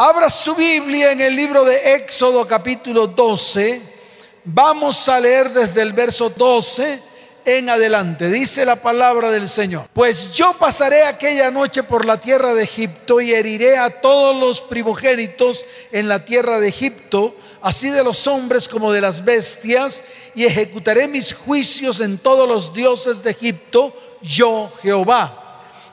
Abra su Biblia en el libro de Éxodo capítulo 12. Vamos a leer desde el verso 12 en adelante. Dice la palabra del Señor. Pues yo pasaré aquella noche por la tierra de Egipto y heriré a todos los primogénitos en la tierra de Egipto, así de los hombres como de las bestias, y ejecutaré mis juicios en todos los dioses de Egipto, yo Jehová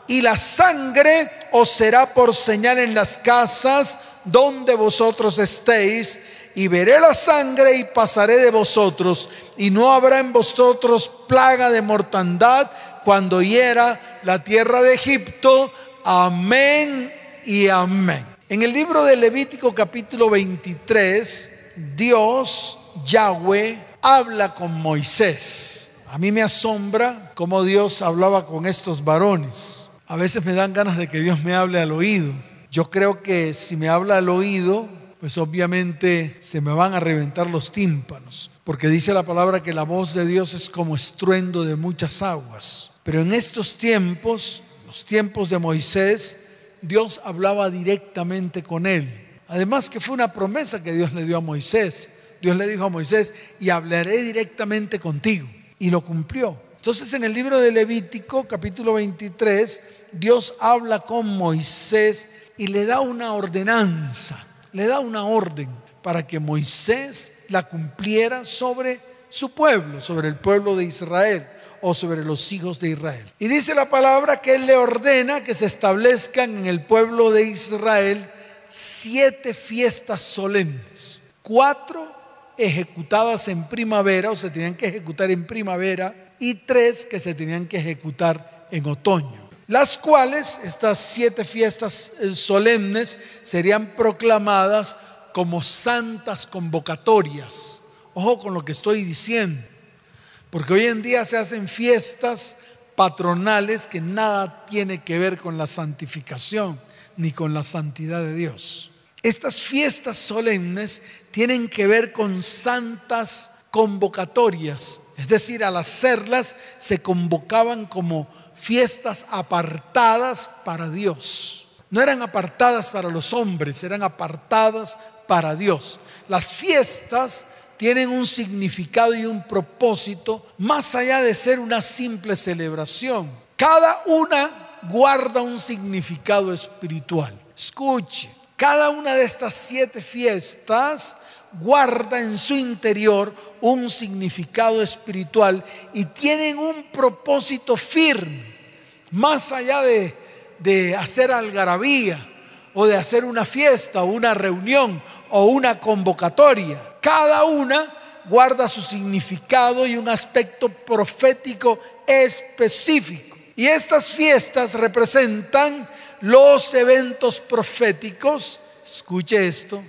y la sangre os será por señal en las casas donde vosotros estéis, y veré la sangre y pasaré de vosotros, y no habrá en vosotros plaga de mortandad cuando hiera la tierra de Egipto. Amén y amén. En el libro de Levítico capítulo 23, Dios, Yahweh, habla con Moisés. A mí me asombra cómo Dios hablaba con estos varones. A veces me dan ganas de que Dios me hable al oído. Yo creo que si me habla al oído, pues obviamente se me van a reventar los tímpanos, porque dice la palabra que la voz de Dios es como estruendo de muchas aguas. Pero en estos tiempos, los tiempos de Moisés, Dios hablaba directamente con él. Además que fue una promesa que Dios le dio a Moisés. Dios le dijo a Moisés, y hablaré directamente contigo. Y lo cumplió. Entonces en el libro de Levítico, capítulo 23, Dios habla con Moisés y le da una ordenanza, le da una orden para que Moisés la cumpliera sobre su pueblo, sobre el pueblo de Israel o sobre los hijos de Israel. Y dice la palabra que Él le ordena que se establezcan en el pueblo de Israel siete fiestas solemnes, cuatro ejecutadas en primavera, o se tenían que ejecutar en primavera, y tres que se tenían que ejecutar en otoño. Las cuales, estas siete fiestas eh, solemnes, serían proclamadas como santas convocatorias. Ojo con lo que estoy diciendo, porque hoy en día se hacen fiestas patronales que nada tiene que ver con la santificación ni con la santidad de Dios. Estas fiestas solemnes tienen que ver con santas convocatorias, es decir, al hacerlas se convocaban como fiestas apartadas para Dios. No eran apartadas para los hombres, eran apartadas para Dios. Las fiestas tienen un significado y un propósito más allá de ser una simple celebración. Cada una guarda un significado espiritual. Escuche, cada una de estas siete fiestas guarda en su interior un significado espiritual y tienen un propósito firme, más allá de, de hacer algarabía o de hacer una fiesta o una reunión o una convocatoria. Cada una guarda su significado y un aspecto profético específico. Y estas fiestas representan los eventos proféticos, escuche esto,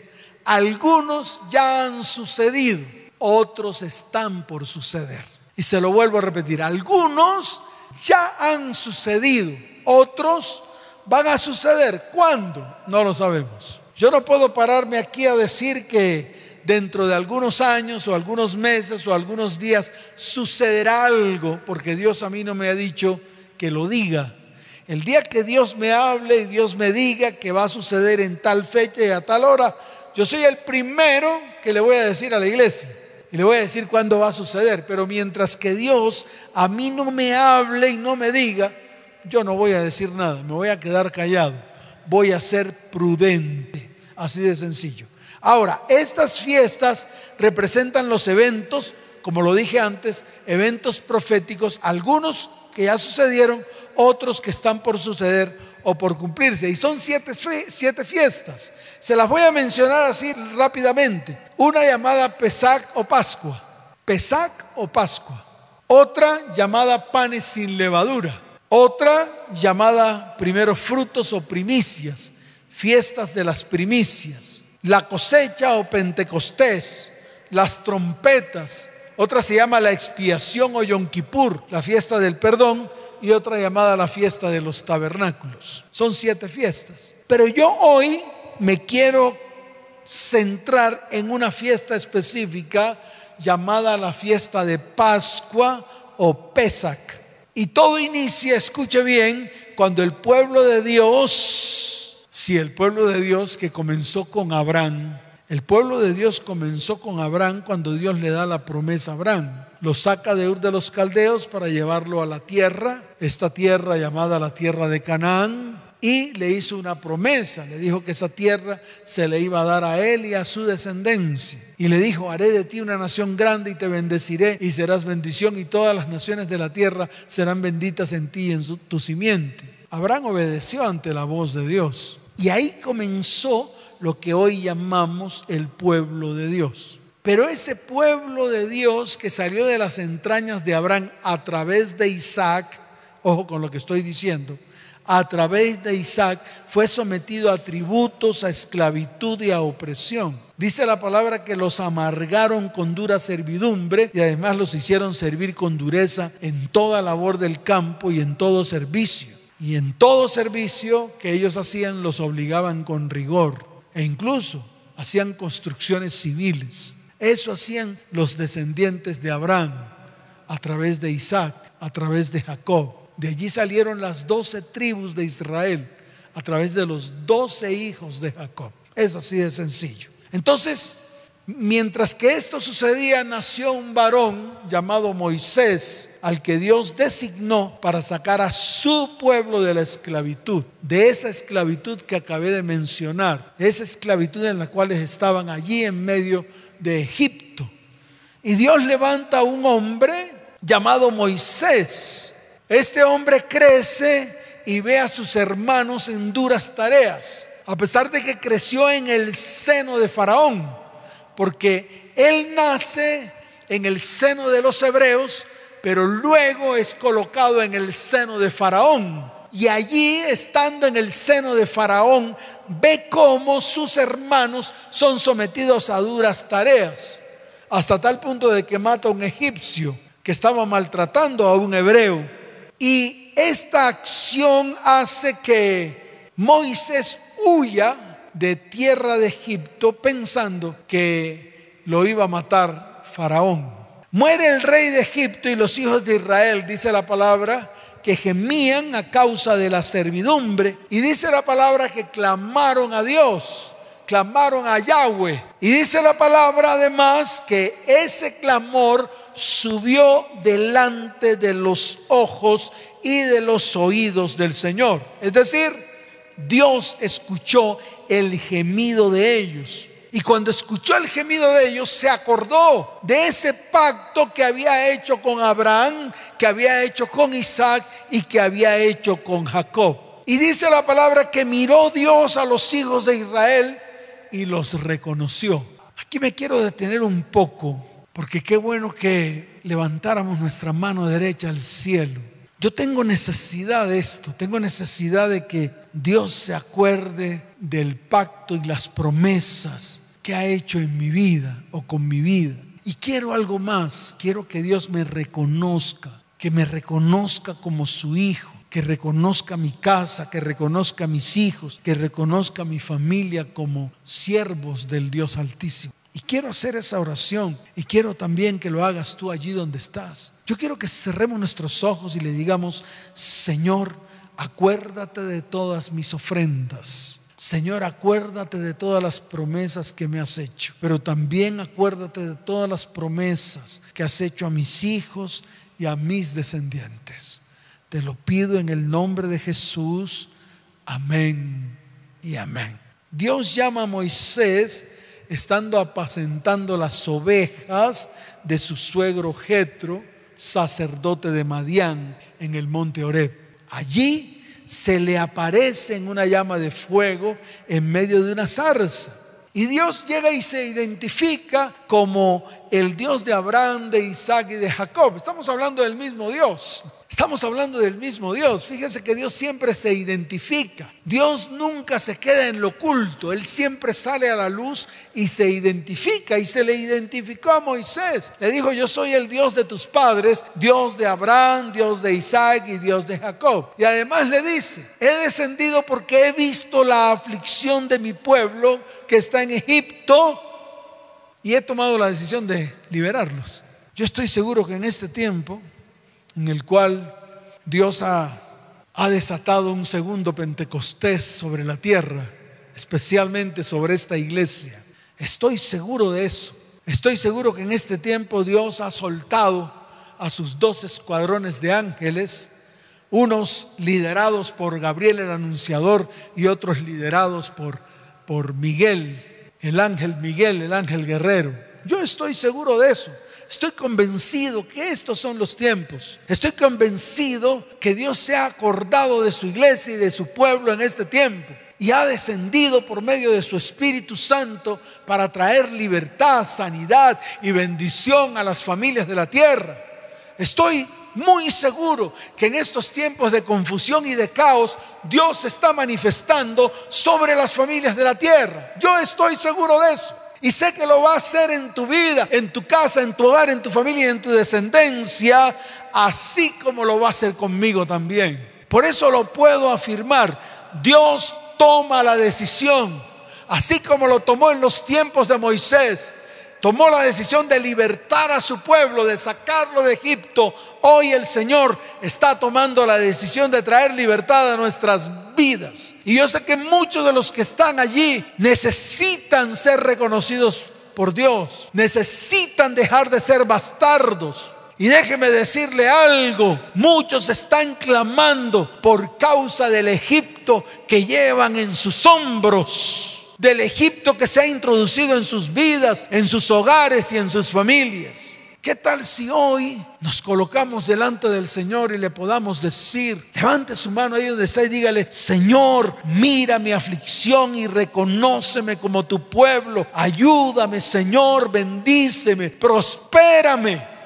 algunos ya han sucedido, otros están por suceder. Y se lo vuelvo a repetir, algunos ya han sucedido, otros van a suceder. ¿Cuándo? No lo sabemos. Yo no puedo pararme aquí a decir que dentro de algunos años o algunos meses o algunos días sucederá algo, porque Dios a mí no me ha dicho que lo diga. El día que Dios me hable y Dios me diga que va a suceder en tal fecha y a tal hora, yo soy el primero que le voy a decir a la iglesia y le voy a decir cuándo va a suceder. Pero mientras que Dios a mí no me hable y no me diga, yo no voy a decir nada, me voy a quedar callado. Voy a ser prudente, así de sencillo. Ahora, estas fiestas representan los eventos, como lo dije antes, eventos proféticos, algunos que ya sucedieron, otros que están por suceder o por cumplirse. Y son siete, siete fiestas. Se las voy a mencionar así rápidamente. Una llamada Pesac o Pascua. Pesac o Pascua. Otra llamada panes sin levadura. Otra llamada primero frutos o primicias. Fiestas de las primicias. La cosecha o Pentecostés. Las trompetas. Otra se llama la expiación o Yom Kippur, la fiesta del perdón y otra llamada la fiesta de los tabernáculos. Son siete fiestas. Pero yo hoy me quiero centrar en una fiesta específica llamada la fiesta de Pascua o Pesach. Y todo inicia, escuche bien, cuando el pueblo de Dios si el pueblo de Dios que comenzó con Abraham, el pueblo de Dios comenzó con Abraham cuando Dios le da la promesa a Abraham. Lo saca de Ur de los Caldeos para llevarlo a la tierra, esta tierra llamada la tierra de Canaán, y le hizo una promesa. Le dijo que esa tierra se le iba a dar a él y a su descendencia. Y le dijo, haré de ti una nación grande y te bendeciré y serás bendición y todas las naciones de la tierra serán benditas en ti y en tu simiente. Abraham obedeció ante la voz de Dios. Y ahí comenzó lo que hoy llamamos el pueblo de Dios. Pero ese pueblo de Dios que salió de las entrañas de Abraham a través de Isaac, ojo con lo que estoy diciendo, a través de Isaac fue sometido a tributos, a esclavitud y a opresión. Dice la palabra que los amargaron con dura servidumbre y además los hicieron servir con dureza en toda labor del campo y en todo servicio. Y en todo servicio que ellos hacían los obligaban con rigor e incluso hacían construcciones civiles. Eso hacían los descendientes de Abraham a través de Isaac, a través de Jacob. De allí salieron las doce tribus de Israel a través de los doce hijos de Jacob. Es así de sencillo. Entonces, mientras que esto sucedía, nació un varón llamado Moisés, al que Dios designó para sacar a su pueblo de la esclavitud, de esa esclavitud que acabé de mencionar, esa esclavitud en la cual estaban allí en medio de Egipto. Y Dios levanta a un hombre llamado Moisés este hombre crece y ve a sus hermanos en duras tareas, a pesar de que creció en el seno de Faraón, porque él nace en el seno de los hebreos, pero luego es colocado en el seno de Faraón. Y allí, estando en el seno de Faraón, ve cómo sus hermanos son sometidos a duras tareas, hasta tal punto de que mata a un egipcio que estaba maltratando a un hebreo. Y esta acción hace que Moisés huya de tierra de Egipto pensando que lo iba a matar Faraón. Muere el rey de Egipto y los hijos de Israel, dice la palabra, que gemían a causa de la servidumbre. Y dice la palabra que clamaron a Dios, clamaron a Yahweh. Y dice la palabra además que ese clamor subió delante de los ojos y de los oídos del Señor. Es decir, Dios escuchó el gemido de ellos. Y cuando escuchó el gemido de ellos, se acordó de ese pacto que había hecho con Abraham, que había hecho con Isaac y que había hecho con Jacob. Y dice la palabra que miró Dios a los hijos de Israel y los reconoció. Aquí me quiero detener un poco porque qué bueno que levantáramos nuestra mano derecha al cielo. Yo tengo necesidad de esto, tengo necesidad de que Dios se acuerde del pacto y las promesas que ha hecho en mi vida o con mi vida. Y quiero algo más, quiero que Dios me reconozca, que me reconozca como su hijo, que reconozca mi casa, que reconozca mis hijos, que reconozca mi familia como siervos del Dios Altísimo. Y quiero hacer esa oración y quiero también que lo hagas tú allí donde estás. Yo quiero que cerremos nuestros ojos y le digamos, Señor, acuérdate de todas mis ofrendas. Señor, acuérdate de todas las promesas que me has hecho, pero también acuérdate de todas las promesas que has hecho a mis hijos y a mis descendientes. Te lo pido en el nombre de Jesús. Amén y amén. Dios llama a Moisés estando apacentando las ovejas de su suegro Jetro, sacerdote de Madián, en el monte Oreb. Allí se le aparece en una llama de fuego en medio de una zarza. Y Dios llega y se identifica como el Dios de Abraham, de Isaac y de Jacob. Estamos hablando del mismo Dios. Estamos hablando del mismo Dios. Fíjense que Dios siempre se identifica. Dios nunca se queda en lo oculto. Él siempre sale a la luz y se identifica. Y se le identificó a Moisés. Le dijo, yo soy el Dios de tus padres, Dios de Abraham, Dios de Isaac y Dios de Jacob. Y además le dice, he descendido porque he visto la aflicción de mi pueblo que está en Egipto y he tomado la decisión de liberarlos. Yo estoy seguro que en este tiempo en el cual Dios ha, desatado un segundo Pentecostés sobre la tierra. especialmente sobre esta iglesia. Estoy seguro de eso. Estoy seguro que en este tiempo Dios ha soltado a sus dos escuadrones de ángeles, unos liderados por Gabriel el Anunciador y otros liderados por, por Miguel, el ángel Miguel, el ángel guerrero. Yo estoy seguro de eso. Estoy convencido que estos son los tiempos. Estoy convencido que Dios se ha acordado de su iglesia y de su pueblo en este tiempo y ha descendido por medio de su Espíritu Santo para traer libertad, sanidad y bendición a las familias de la tierra. Estoy muy seguro que en estos tiempos de confusión y de caos Dios está manifestando sobre las familias de la tierra. Yo estoy seguro de eso. Y sé que lo va a hacer en tu vida, en tu casa, en tu hogar, en tu familia, en tu descendencia, así como lo va a hacer conmigo también. Por eso lo puedo afirmar. Dios toma la decisión, así como lo tomó en los tiempos de Moisés. Tomó la decisión de libertar a su pueblo, de sacarlo de Egipto. Hoy el Señor está tomando la decisión de traer libertad a nuestras vidas. Y yo sé que muchos de los que están allí necesitan ser reconocidos por Dios. Necesitan dejar de ser bastardos. Y déjeme decirle algo, muchos están clamando por causa del Egipto que llevan en sus hombros, del Egipto que se ha introducido en sus vidas, en sus hogares y en sus familias. ¿Qué tal si hoy nos colocamos delante del Señor y le podamos decir, levante su mano ahí donde está y dígale, Señor, mira mi aflicción y reconóceme como tu pueblo, ayúdame Señor, bendíceme, prospérame.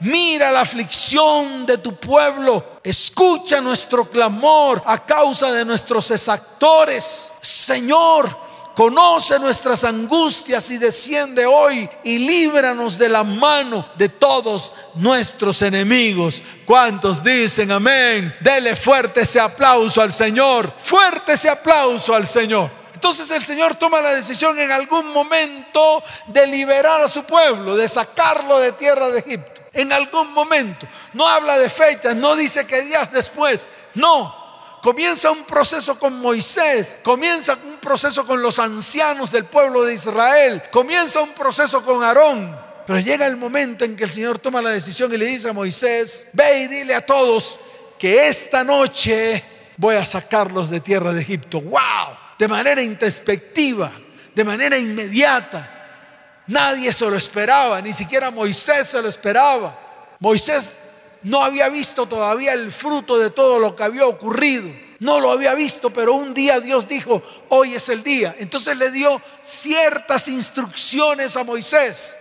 Mira la aflicción de tu pueblo. Escucha nuestro clamor a causa de nuestros exactores. Señor, conoce nuestras angustias y desciende hoy y líbranos de la mano de todos nuestros enemigos. ¿Cuántos dicen amén? Dele fuerte ese aplauso al Señor. Fuerte ese aplauso al Señor. Entonces el Señor toma la decisión en algún momento de liberar a su pueblo, de sacarlo de tierra de Egipto en algún momento. No habla de fechas, no dice que días después. No. Comienza un proceso con Moisés, comienza un proceso con los ancianos del pueblo de Israel, comienza un proceso con Aarón. Pero llega el momento en que el Señor toma la decisión y le dice a Moisés, ve y dile a todos que esta noche voy a sacarlos de tierra de Egipto. ¡Wow! De manera introspectiva, de manera inmediata. Nadie se lo esperaba, ni siquiera Moisés se lo esperaba. Moisés no había visto todavía el fruto de todo lo que había ocurrido. No lo había visto, pero un día Dios dijo, hoy es el día. Entonces le dio ciertas instrucciones a Moisés.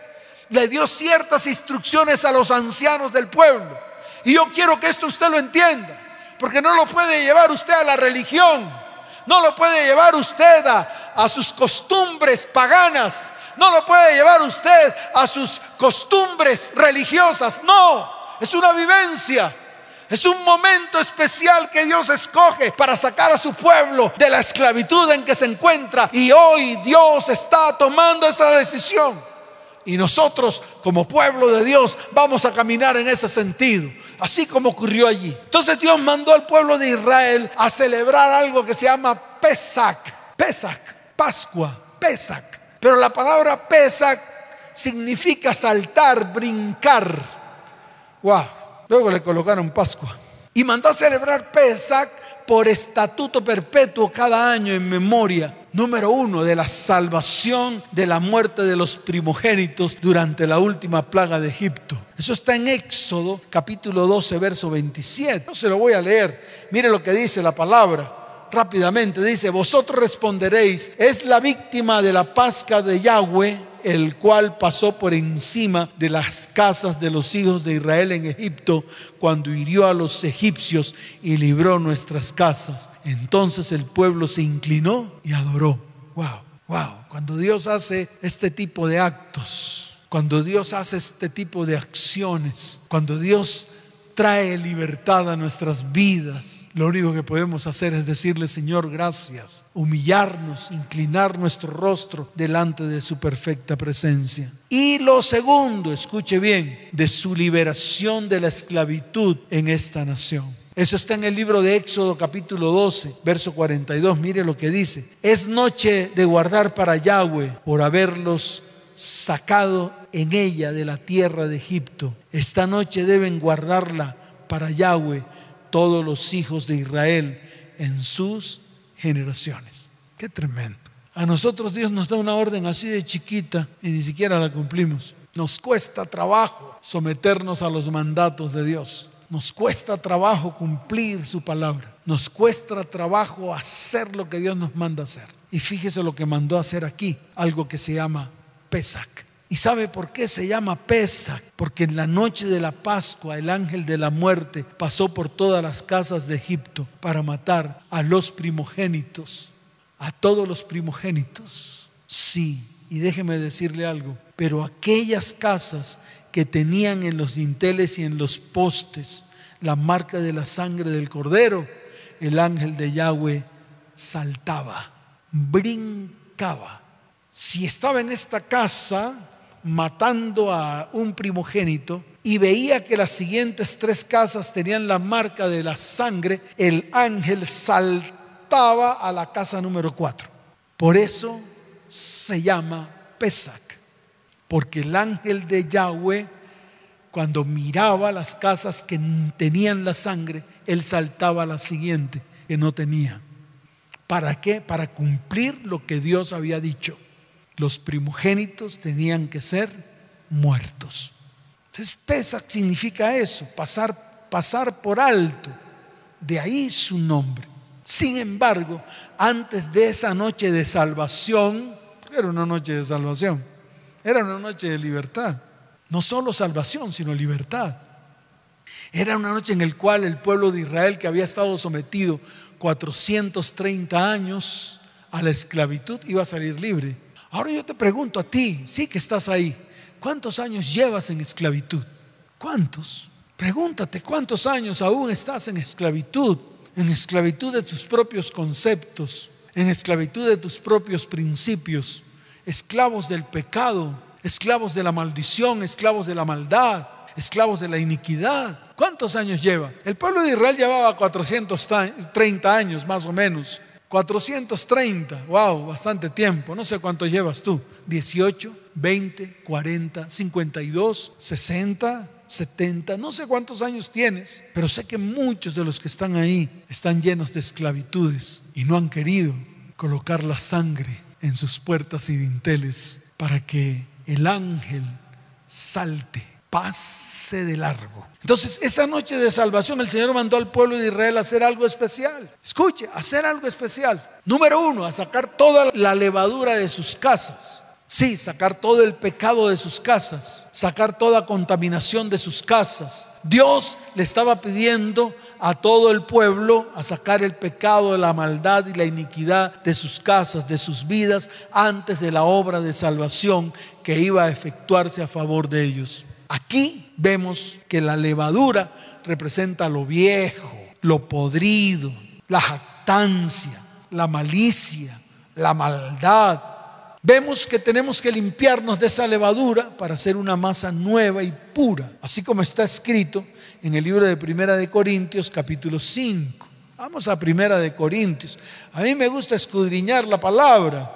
Le dio ciertas instrucciones a los ancianos del pueblo. Y yo quiero que esto usted lo entienda, porque no lo puede llevar usted a la religión. No lo puede llevar usted a, a sus costumbres paganas no lo puede llevar usted a sus costumbres religiosas. No, es una vivencia. Es un momento especial que Dios escoge para sacar a su pueblo de la esclavitud en que se encuentra. Y hoy Dios está tomando esa decisión. Y nosotros como pueblo de Dios vamos a caminar en ese sentido, así como ocurrió allí. Entonces Dios mandó al pueblo de Israel a celebrar algo que se llama Pesach. Pesach, Pascua, Pesach. Pero la palabra Pesach significa saltar, brincar. Luego le colocaron Pascua. Y mandó celebrar Pesach por estatuto perpetuo cada año en memoria, número uno, de la salvación de la muerte de los primogénitos durante la última plaga de Egipto. Eso está en Éxodo capítulo 12, verso 27. No se lo voy a leer. Mire lo que dice la palabra rápidamente. Dice, vosotros responderéis, es la víctima de la pasca de Yahweh, el cual pasó por encima de las casas de los hijos de Israel en Egipto, cuando hirió a los egipcios y libró nuestras casas. Entonces el pueblo se inclinó y adoró. Wow, wow. Cuando Dios hace este tipo de actos, cuando Dios hace este tipo de acciones, cuando Dios trae libertad a nuestras vidas. Lo único que podemos hacer es decirle, Señor, gracias, humillarnos, inclinar nuestro rostro delante de su perfecta presencia. Y lo segundo, escuche bien, de su liberación de la esclavitud en esta nación. Eso está en el libro de Éxodo capítulo 12, verso 42. Mire lo que dice. Es noche de guardar para Yahweh por haberlos sacado en ella de la tierra de Egipto. Esta noche deben guardarla para Yahweh todos los hijos de Israel en sus generaciones. Qué tremendo. A nosotros Dios nos da una orden así de chiquita y ni siquiera la cumplimos. Nos cuesta trabajo someternos a los mandatos de Dios. Nos cuesta trabajo cumplir su palabra. Nos cuesta trabajo hacer lo que Dios nos manda hacer. Y fíjese lo que mandó hacer aquí, algo que se llama Pesach. ¿Y sabe por qué se llama Pesach? Porque en la noche de la Pascua el ángel de la muerte pasó por todas las casas de Egipto para matar a los primogénitos, a todos los primogénitos. Sí, y déjeme decirle algo, pero aquellas casas que tenían en los dinteles y en los postes la marca de la sangre del cordero, el ángel de Yahweh saltaba, brincaba. Si estaba en esta casa, matando a un primogénito y veía que las siguientes tres casas tenían la marca de la sangre, el ángel saltaba a la casa número cuatro. Por eso se llama Pesach, porque el ángel de Yahweh, cuando miraba las casas que tenían la sangre, él saltaba a la siguiente que no tenía. ¿Para qué? Para cumplir lo que Dios había dicho los primogénitos tenían que ser muertos. Entonces, Pesach significa eso, pasar, pasar por alto. De ahí su nombre. Sin embargo, antes de esa noche de salvación, era una noche de salvación, era una noche de libertad. No solo salvación, sino libertad. Era una noche en la cual el pueblo de Israel, que había estado sometido 430 años a la esclavitud, iba a salir libre. Ahora yo te pregunto a ti, sí que estás ahí, ¿cuántos años llevas en esclavitud? ¿Cuántos? Pregúntate, ¿cuántos años aún estás en esclavitud? En esclavitud de tus propios conceptos, en esclavitud de tus propios principios, esclavos del pecado, esclavos de la maldición, esclavos de la maldad, esclavos de la iniquidad. ¿Cuántos años lleva? El pueblo de Israel llevaba 430 años más o menos 430, wow, bastante tiempo. No sé cuánto llevas tú. 18, 20, 40, 52, 60, 70, no sé cuántos años tienes, pero sé que muchos de los que están ahí están llenos de esclavitudes y no han querido colocar la sangre en sus puertas y dinteles para que el ángel salte pase de largo. Entonces, esa noche de salvación el Señor mandó al pueblo de Israel a hacer algo especial. Escuche, hacer algo especial. Número uno, a sacar toda la levadura de sus casas. Sí, sacar todo el pecado de sus casas, sacar toda contaminación de sus casas. Dios le estaba pidiendo a todo el pueblo a sacar el pecado, la maldad y la iniquidad de sus casas, de sus vidas, antes de la obra de salvación que iba a efectuarse a favor de ellos. Aquí vemos que la levadura representa lo viejo, lo podrido, la jactancia, la malicia, la maldad. Vemos que tenemos que limpiarnos de esa levadura para hacer una masa nueva y pura, así como está escrito en el libro de Primera de Corintios capítulo 5. Vamos a Primera de Corintios. A mí me gusta escudriñar la palabra.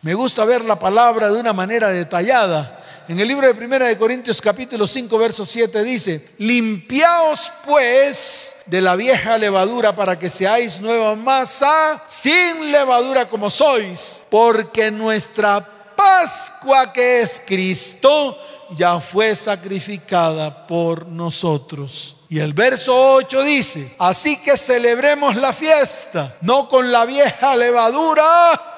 Me gusta ver la palabra de una manera detallada en el libro de Primera de Corintios capítulo 5 verso 7 dice, limpiaos pues de la vieja levadura para que seáis nueva masa sin levadura como sois, porque nuestra Pascua que es Cristo ya fue sacrificada por nosotros. Y el verso 8 dice, así que celebremos la fiesta, no con la vieja levadura,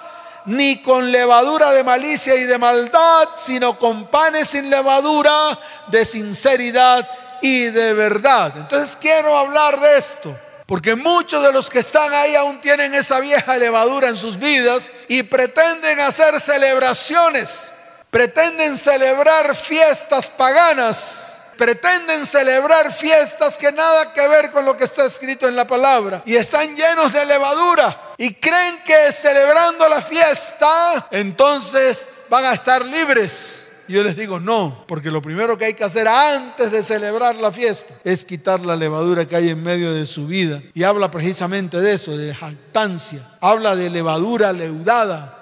ni con levadura de malicia y de maldad, sino con panes sin levadura de sinceridad y de verdad. Entonces quiero hablar de esto. Porque muchos de los que están ahí aún tienen esa vieja levadura en sus vidas y pretenden hacer celebraciones, pretenden celebrar fiestas paganas pretenden celebrar fiestas que nada que ver con lo que está escrito en la palabra y están llenos de levadura y creen que celebrando la fiesta entonces van a estar libres. Yo les digo, no, porque lo primero que hay que hacer antes de celebrar la fiesta es quitar la levadura que hay en medio de su vida. Y habla precisamente de eso, de jactancia. Habla de levadura leudada.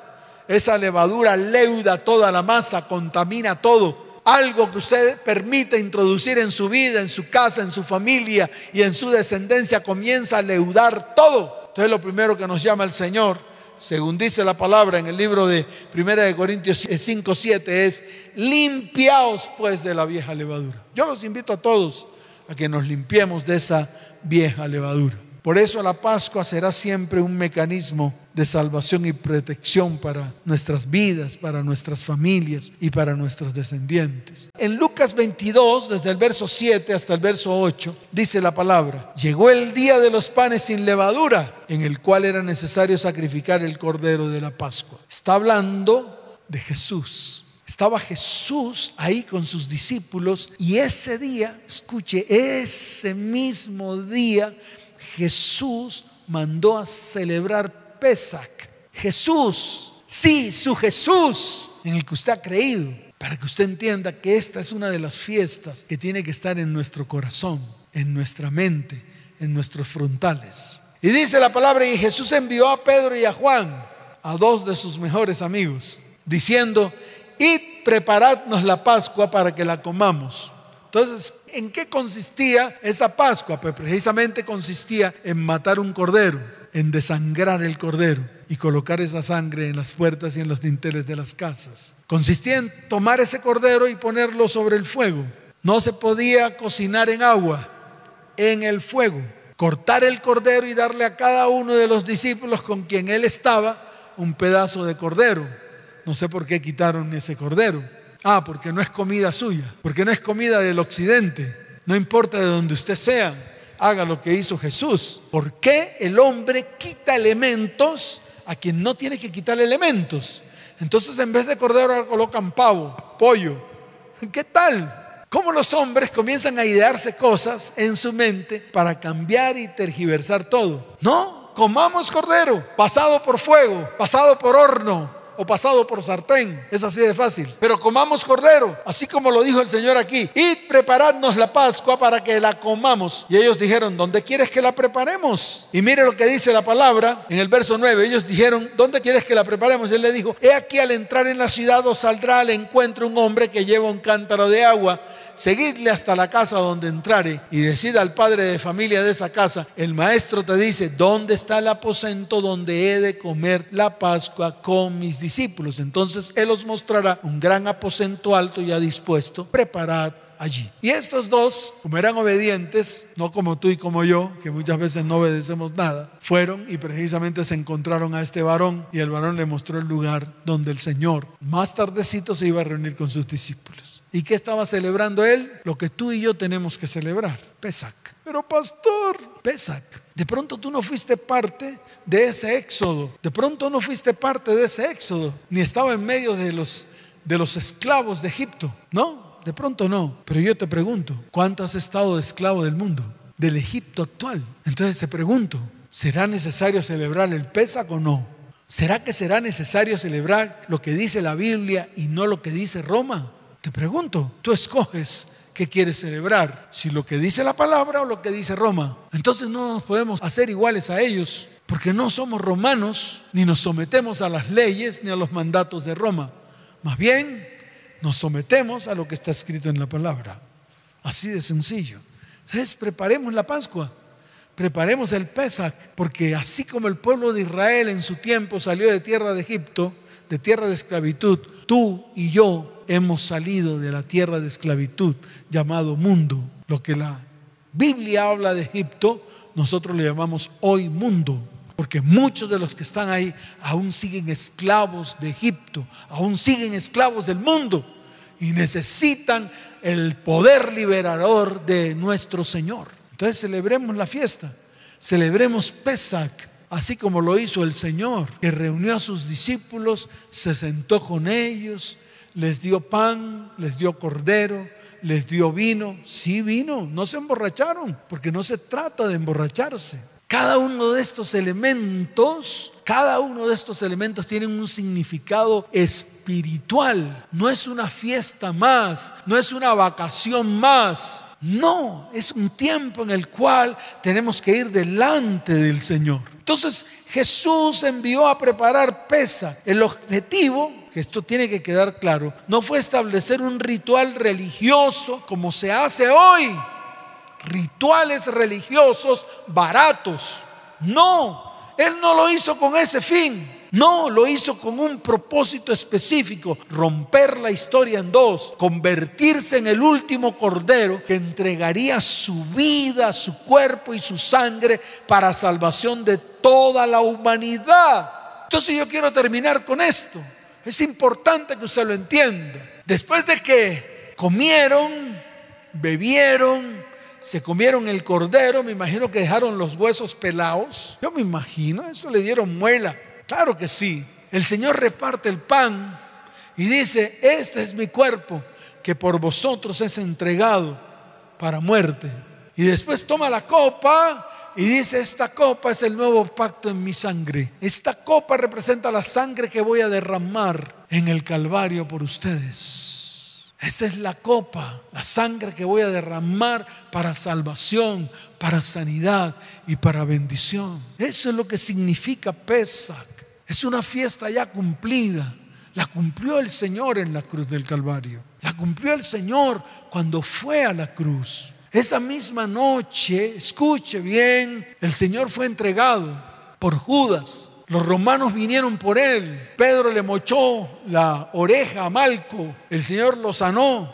Esa levadura leuda toda la masa, contamina todo. Algo que usted permite introducir en su vida, en su casa, en su familia y en su descendencia comienza a leudar todo. Entonces lo primero que nos llama el Señor según dice la palabra en el libro de 1 de Corintios 5, 7, es limpiaos pues de la vieja levadura. Yo los invito a todos a que nos limpiemos de esa vieja levadura. Por eso la Pascua será siempre un mecanismo de salvación y protección para nuestras vidas, para nuestras familias y para nuestros descendientes. En Lucas 22, desde el verso 7 hasta el verso 8, dice la palabra, llegó el día de los panes sin levadura, en el cual era necesario sacrificar el cordero de la Pascua. Está hablando de Jesús. Estaba Jesús ahí con sus discípulos y ese día, escuche, ese mismo día Jesús mandó a celebrar Pesach. Jesús, sí, su Jesús en el que usted ha creído, para que usted entienda que esta es una de las fiestas que tiene que estar en nuestro corazón, en nuestra mente, en nuestros frontales. Y dice la palabra, y Jesús envió a Pedro y a Juan, a dos de sus mejores amigos, diciendo, id preparadnos la Pascua para que la comamos. Entonces, ¿en qué consistía esa Pascua? Pues precisamente consistía en matar un cordero, en desangrar el cordero y colocar esa sangre en las puertas y en los dinteles de las casas. Consistía en tomar ese cordero y ponerlo sobre el fuego. No se podía cocinar en agua, en el fuego. Cortar el cordero y darle a cada uno de los discípulos con quien él estaba un pedazo de cordero. No sé por qué quitaron ese cordero. Ah, porque no es comida suya, porque no es comida del occidente. No importa de donde usted sea, haga lo que hizo Jesús. ¿Por qué el hombre quita elementos a quien no tiene que quitar elementos? Entonces en vez de cordero colocan pavo, pollo. ¿Qué tal? ¿Cómo los hombres comienzan a idearse cosas en su mente para cambiar y tergiversar todo? No, comamos cordero, pasado por fuego, pasado por horno, o pasado por sartén. Es así de fácil. Pero comamos cordero, así como lo dijo el Señor aquí. Y preparadnos la Pascua para que la comamos. Y ellos dijeron, ¿dónde quieres que la preparemos? Y mire lo que dice la palabra en el verso 9. Ellos dijeron, ¿dónde quieres que la preparemos? Y él le dijo, he aquí al entrar en la ciudad os saldrá al encuentro un hombre que lleva un cántaro de agua seguidle hasta la casa donde entrare y decida al padre de familia de esa casa, el maestro te dice, ¿dónde está el aposento donde he de comer la Pascua con mis discípulos? Entonces él os mostrará un gran aposento alto ya dispuesto, preparad allí. Y estos dos, como eran obedientes, no como tú y como yo, que muchas veces no obedecemos nada, fueron y precisamente se encontraron a este varón y el varón le mostró el lugar donde el Señor más tardecito se iba a reunir con sus discípulos. ¿Y qué estaba celebrando él? Lo que tú y yo tenemos que celebrar, Pesach. Pero pastor, Pesach, de pronto tú no fuiste parte de ese éxodo, de pronto no fuiste parte de ese éxodo, ni estaba en medio de los, de los esclavos de Egipto, ¿no? De pronto no. Pero yo te pregunto, ¿cuánto has estado de esclavo del mundo? Del Egipto actual. Entonces te pregunto, ¿será necesario celebrar el Pesach o no? ¿Será que será necesario celebrar lo que dice la Biblia y no lo que dice Roma? Te pregunto, tú escoges qué quieres celebrar, si lo que dice la palabra o lo que dice Roma. Entonces no nos podemos hacer iguales a ellos, porque no somos romanos, ni nos sometemos a las leyes ni a los mandatos de Roma. Más bien, nos sometemos a lo que está escrito en la palabra. Así de sencillo. Entonces, preparemos la Pascua. Preparemos el Pesach, porque así como el pueblo de Israel en su tiempo salió de tierra de Egipto, de tierra de esclavitud, tú y yo hemos salido de la tierra de esclavitud llamado mundo. Lo que la Biblia habla de Egipto, nosotros le llamamos hoy mundo. Porque muchos de los que están ahí aún siguen esclavos de Egipto, aún siguen esclavos del mundo y necesitan el poder liberador de nuestro Señor. Entonces celebremos la fiesta, celebremos Pesach, así como lo hizo el Señor, que reunió a sus discípulos, se sentó con ellos, les dio pan, les dio cordero, les dio vino. Sí, vino, no se emborracharon, porque no se trata de emborracharse. Cada uno de estos elementos, cada uno de estos elementos tienen un significado espiritual. No es una fiesta más, no es una vacación más. No, es un tiempo en el cual tenemos que ir delante del Señor. Entonces Jesús envió a preparar pesa. El objetivo, que esto tiene que quedar claro, no fue establecer un ritual religioso como se hace hoy. Rituales religiosos baratos. No, Él no lo hizo con ese fin. No, lo hizo con un propósito específico, romper la historia en dos, convertirse en el último cordero que entregaría su vida, su cuerpo y su sangre para salvación de toda la humanidad. Entonces yo quiero terminar con esto. Es importante que usted lo entienda. Después de que comieron, bebieron, se comieron el cordero, me imagino que dejaron los huesos pelados. Yo me imagino, eso le dieron muela. Claro que sí. El Señor reparte el pan y dice, este es mi cuerpo que por vosotros es entregado para muerte. Y después toma la copa y dice, esta copa es el nuevo pacto en mi sangre. Esta copa representa la sangre que voy a derramar en el Calvario por ustedes. Esa es la copa, la sangre que voy a derramar para salvación, para sanidad y para bendición. Eso es lo que significa Pesach. Es una fiesta ya cumplida. La cumplió el Señor en la cruz del Calvario. La cumplió el Señor cuando fue a la cruz. Esa misma noche, escuche bien, el Señor fue entregado por Judas. Los romanos vinieron por él. Pedro le mochó la oreja a Malco. El Señor lo sanó.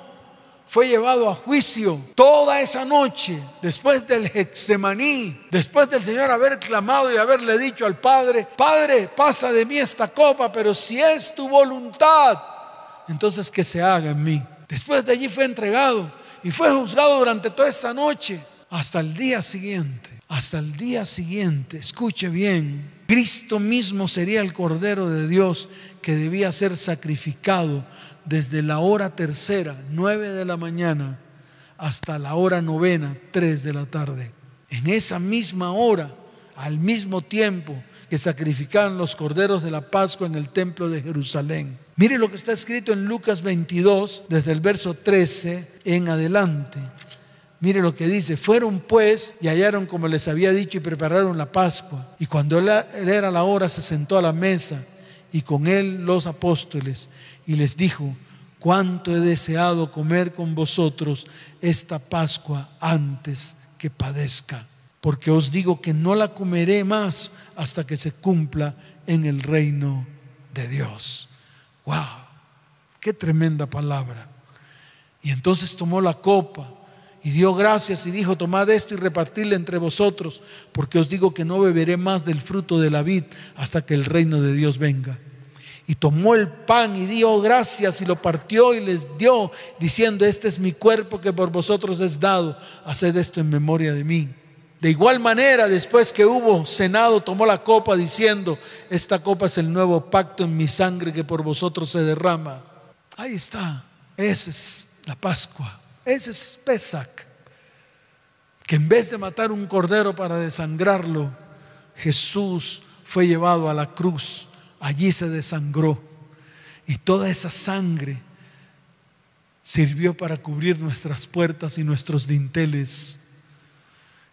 Fue llevado a juicio toda esa noche, después del Hexemaní, después del Señor haber clamado y haberle dicho al Padre, Padre, pasa de mí esta copa, pero si es tu voluntad, entonces que se haga en mí. Después de allí fue entregado y fue juzgado durante toda esa noche hasta el día siguiente. Hasta el día siguiente, escuche bien, Cristo mismo sería el Cordero de Dios que debía ser sacrificado desde la hora tercera, nueve de la mañana, hasta la hora novena, tres de la tarde. En esa misma hora, al mismo tiempo que sacrificaban los corderos de la Pascua en el templo de Jerusalén. Mire lo que está escrito en Lucas 22, desde el verso 13 en adelante. Mire lo que dice, fueron pues y hallaron como les había dicho y prepararon la Pascua. Y cuando él era la hora se sentó a la mesa y con él los apóstoles y les dijo, cuánto he deseado comer con vosotros esta Pascua antes que padezca, porque os digo que no la comeré más hasta que se cumpla en el reino de Dios. ¡Wow! ¡Qué tremenda palabra! Y entonces tomó la copa y dio gracias y dijo, tomad esto y repartidle entre vosotros, porque os digo que no beberé más del fruto de la vid hasta que el reino de Dios venga. Y tomó el pan y dio gracias y lo partió y les dio, diciendo, este es mi cuerpo que por vosotros es dado, haced esto en memoria de mí. De igual manera, después que hubo cenado, tomó la copa diciendo, esta copa es el nuevo pacto en mi sangre que por vosotros se derrama. Ahí está, esa es la Pascua. Ese es Pesach. Que en vez de matar un cordero para desangrarlo, Jesús fue llevado a la cruz. Allí se desangró. Y toda esa sangre sirvió para cubrir nuestras puertas y nuestros dinteles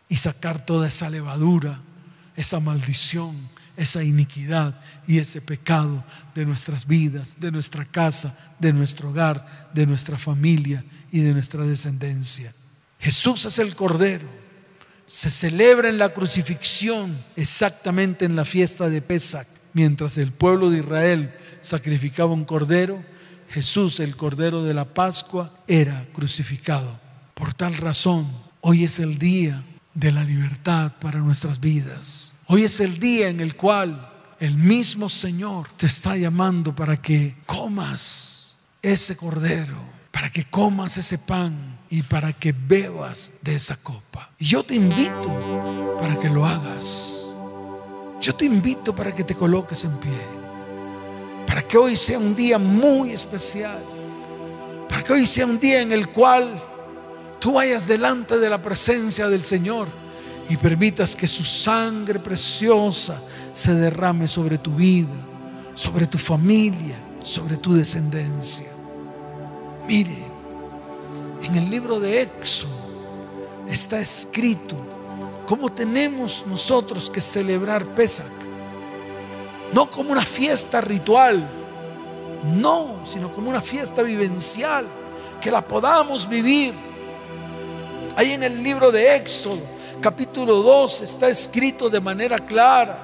y sacar toda esa levadura, esa maldición, esa iniquidad y ese pecado de nuestras vidas, de nuestra casa, de nuestro hogar, de nuestra familia y de nuestra descendencia. Jesús es el Cordero. Se celebra en la crucifixión exactamente en la fiesta de Pesach. Mientras el pueblo de Israel sacrificaba un cordero, Jesús, el Cordero de la Pascua, era crucificado. Por tal razón, hoy es el día de la libertad para nuestras vidas. Hoy es el día en el cual el mismo Señor te está llamando para que comas ese cordero para que comas ese pan y para que bebas de esa copa. Y yo te invito para que lo hagas. Yo te invito para que te coloques en pie. Para que hoy sea un día muy especial. Para que hoy sea un día en el cual tú vayas delante de la presencia del Señor y permitas que su sangre preciosa se derrame sobre tu vida, sobre tu familia, sobre tu descendencia. Mire, en el libro de Éxodo está escrito cómo tenemos nosotros que celebrar Pesach. No como una fiesta ritual, no, sino como una fiesta vivencial, que la podamos vivir. Ahí en el libro de Éxodo, capítulo 2, está escrito de manera clara.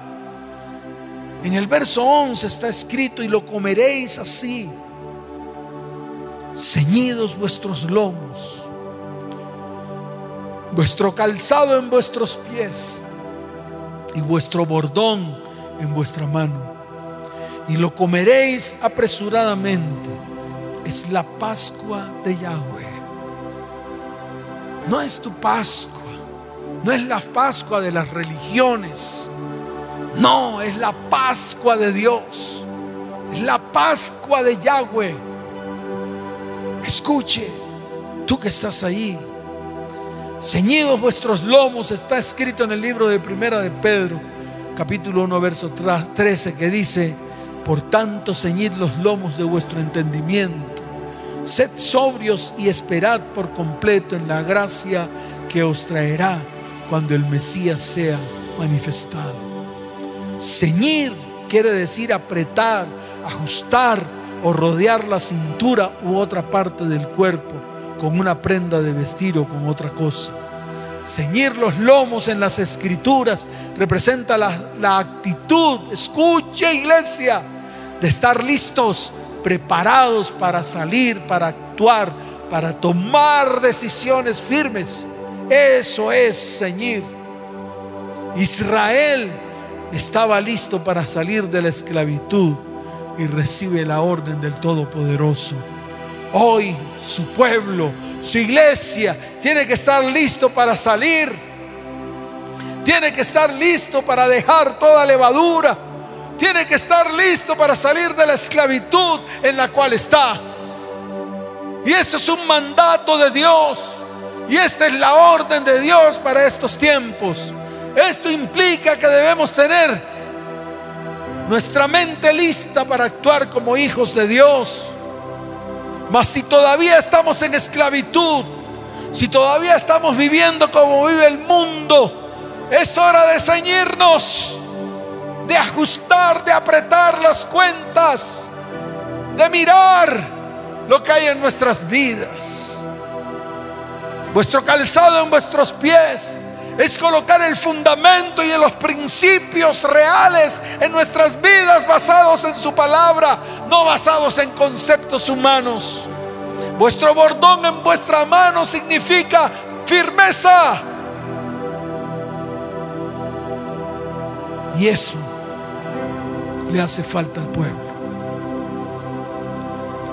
En el verso 11 está escrito, y lo comeréis así, ceñidos vuestros lomos, vuestro calzado en vuestros pies y vuestro bordón en vuestra mano y lo comeréis apresuradamente. Es la Pascua de Yahweh. No es tu Pascua, no es la Pascua de las religiones. No, es la Pascua de Dios. Es la Pascua de Yahweh. Escuche, tú que estás ahí, ceñidos vuestros lomos, está escrito en el libro de Primera de Pedro, capítulo 1, verso 13, que dice, por tanto, ceñid los lomos de vuestro entendimiento. Sed sobrios y esperad por completo en la gracia que os traerá cuando el Mesías sea manifestado. Ceñir quiere decir apretar, ajustar o rodear la cintura u otra parte del cuerpo con una prenda de vestir o con otra cosa. Ceñir los lomos en las escrituras representa la, la actitud, escuche iglesia, de estar listos, preparados para salir, para actuar, para tomar decisiones firmes. Eso es ceñir. Israel estaba listo para salir de la esclavitud y recibe la orden del Todopoderoso. Hoy su pueblo, su iglesia, tiene que estar listo para salir. Tiene que estar listo para dejar toda levadura tiene que estar listo para salir de la esclavitud en la cual está. Y esto es un mandato de Dios. Y esta es la orden de Dios para estos tiempos. Esto implica que debemos tener nuestra mente lista para actuar como hijos de Dios. Mas si todavía estamos en esclavitud, si todavía estamos viviendo como vive el mundo, es hora de ceñirnos de ajustar, de apretar las cuentas, de mirar lo que hay en nuestras vidas. Vuestro calzado en vuestros pies es colocar el fundamento y los principios reales en nuestras vidas basados en su palabra, no basados en conceptos humanos. Vuestro bordón en vuestra mano significa firmeza. Y eso le hace falta al pueblo.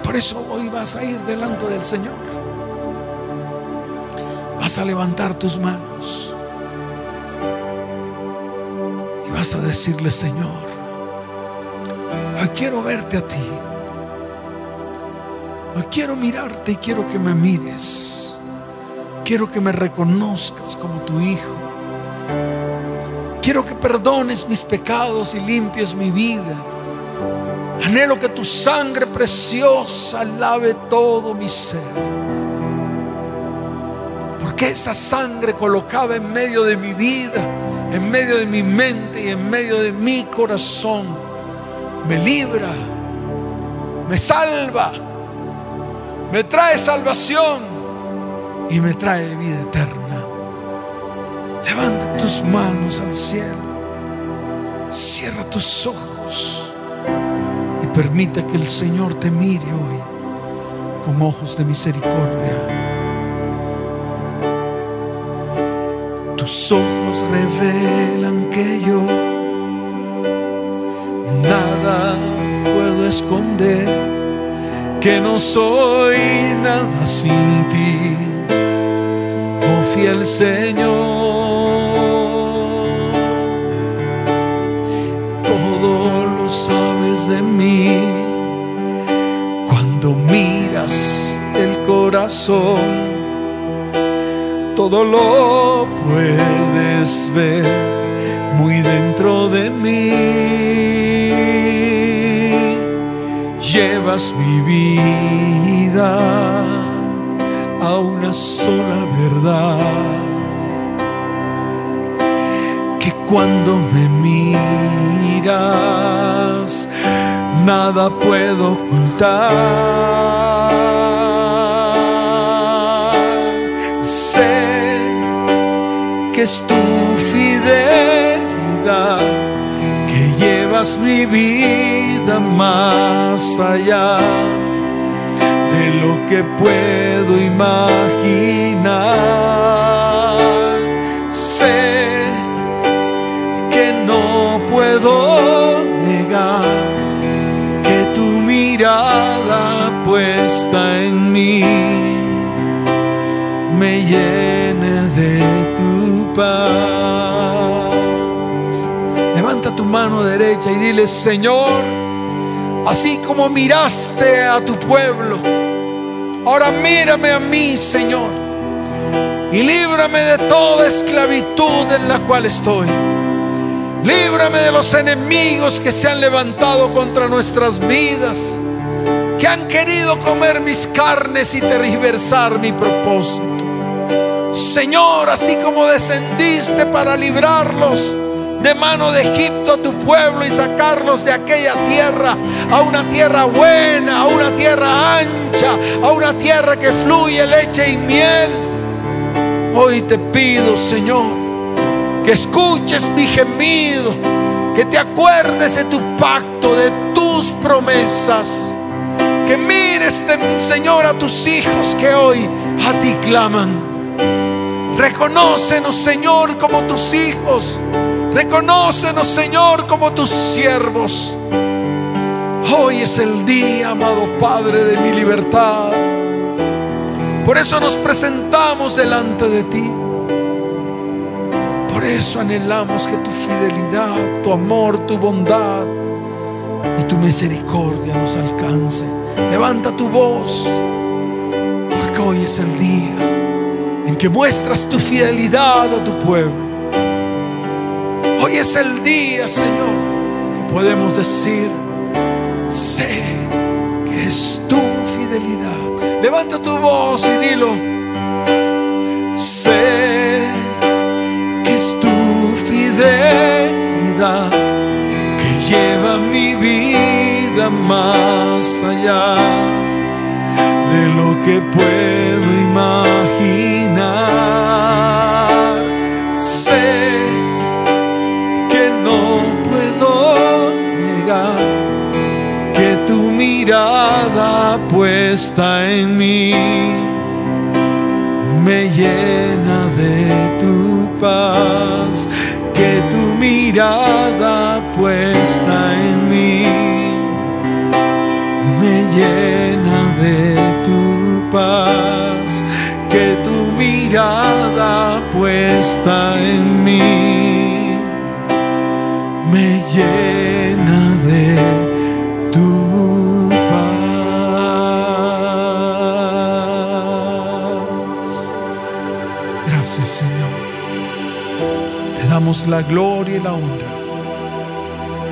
Por eso hoy vas a ir delante del Señor. Vas a levantar tus manos. Y vas a decirle, Señor, hoy quiero verte a ti. Hoy quiero mirarte y quiero que me mires. Quiero que me reconozcas como tu hijo. Quiero que perdones mis pecados y limpies mi vida. Anhelo que tu sangre preciosa lave todo mi ser. Porque esa sangre colocada en medio de mi vida, en medio de mi mente y en medio de mi corazón, me libra, me salva, me trae salvación y me trae vida eterna. Levanta tus manos al cielo. Cierra tus ojos y permita que el Señor te mire hoy con ojos de misericordia. Tus ojos revelan que yo nada puedo esconder, que no soy nada sin ti, oh fiel Señor. De mí. Cuando miras el corazón, todo lo puedes ver muy dentro de mí. llevas mi vida a una sola verdad. Que cuando me miras, nada puedo ocultar. Sé que es tu fidelidad que llevas mi vida más allá de lo que puedo imaginar. Señor, así como miraste a tu pueblo, ahora mírame a mí, Señor, y líbrame de toda esclavitud en la cual estoy. Líbrame de los enemigos que se han levantado contra nuestras vidas, que han querido comer mis carnes y tergiversar mi propósito. Señor, así como descendiste para librarlos de mano de Egipto tu pueblo y sacarlos de aquella tierra a una tierra buena, a una tierra ancha, a una tierra que fluye leche y miel. Hoy te pido, Señor, que escuches mi gemido, que te acuerdes de tu pacto, de tus promesas, que mires, Señor, a tus hijos que hoy a ti claman. Reconócenos, Señor, como tus hijos. Reconócenos, Señor, como tus siervos. Hoy es el día, amado Padre, de mi libertad. Por eso nos presentamos delante de ti. Por eso anhelamos que tu fidelidad, tu amor, tu bondad y tu misericordia nos alcance. Levanta tu voz, porque hoy es el día en que muestras tu fidelidad a tu pueblo. Hoy es el día, Señor, que podemos decir, sé que es tu fidelidad. Levanta tu voz y dilo, sé que es tu fidelidad que lleva mi vida más allá de lo que puedo imaginar. Mirada puesta en mí me llena de tu paz, que tu mirada puesta en mí me llena de tu paz, que tu mirada puesta en mí me llena damos la gloria y la honra.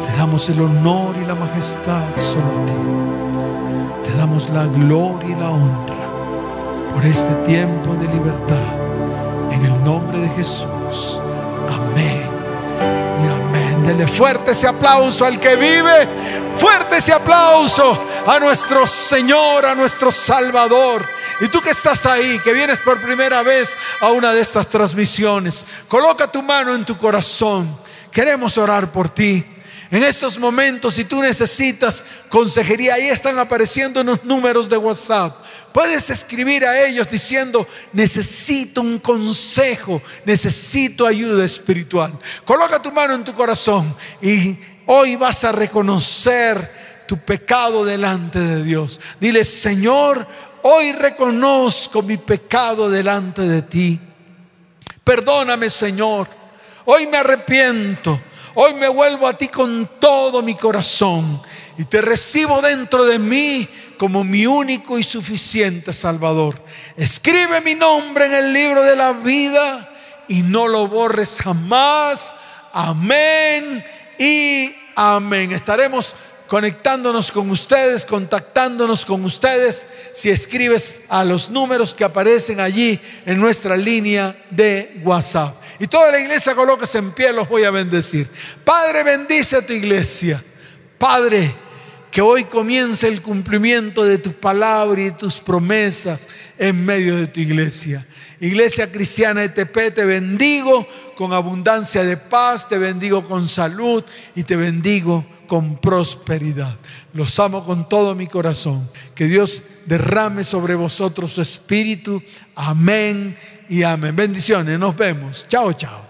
Te damos el honor y la majestad solo a ti. Te damos la gloria y la honra por este tiempo de libertad. En el nombre de Jesús. Amén. Y amén. Dele fuerte ese aplauso al que vive. Fuerte ese aplauso a nuestro Señor, a nuestro Salvador. Y tú que estás ahí, que vienes por primera vez a una de estas transmisiones, coloca tu mano en tu corazón. Queremos orar por ti. En estos momentos, si tú necesitas consejería, ahí están apareciendo unos números de WhatsApp. Puedes escribir a ellos diciendo, necesito un consejo, necesito ayuda espiritual. Coloca tu mano en tu corazón y hoy vas a reconocer tu pecado delante de Dios. Dile, Señor, hoy reconozco mi pecado delante de ti. Perdóname, Señor. Hoy me arrepiento. Hoy me vuelvo a ti con todo mi corazón y te recibo dentro de mí como mi único y suficiente Salvador. Escribe mi nombre en el libro de la vida y no lo borres jamás. Amén y amén. Estaremos conectándonos con ustedes, contactándonos con ustedes, si escribes a los números que aparecen allí en nuestra línea de WhatsApp. Y toda la iglesia colóquese en pie, los voy a bendecir. Padre, bendice a tu iglesia. Padre, que hoy comience el cumplimiento de tu palabra y tus promesas en medio de tu iglesia. Iglesia Cristiana ETP, te bendigo con abundancia de paz, te bendigo con salud y te bendigo con prosperidad. Los amo con todo mi corazón. Que Dios derrame sobre vosotros su espíritu. Amén y amén. Bendiciones, nos vemos. Chao, chao.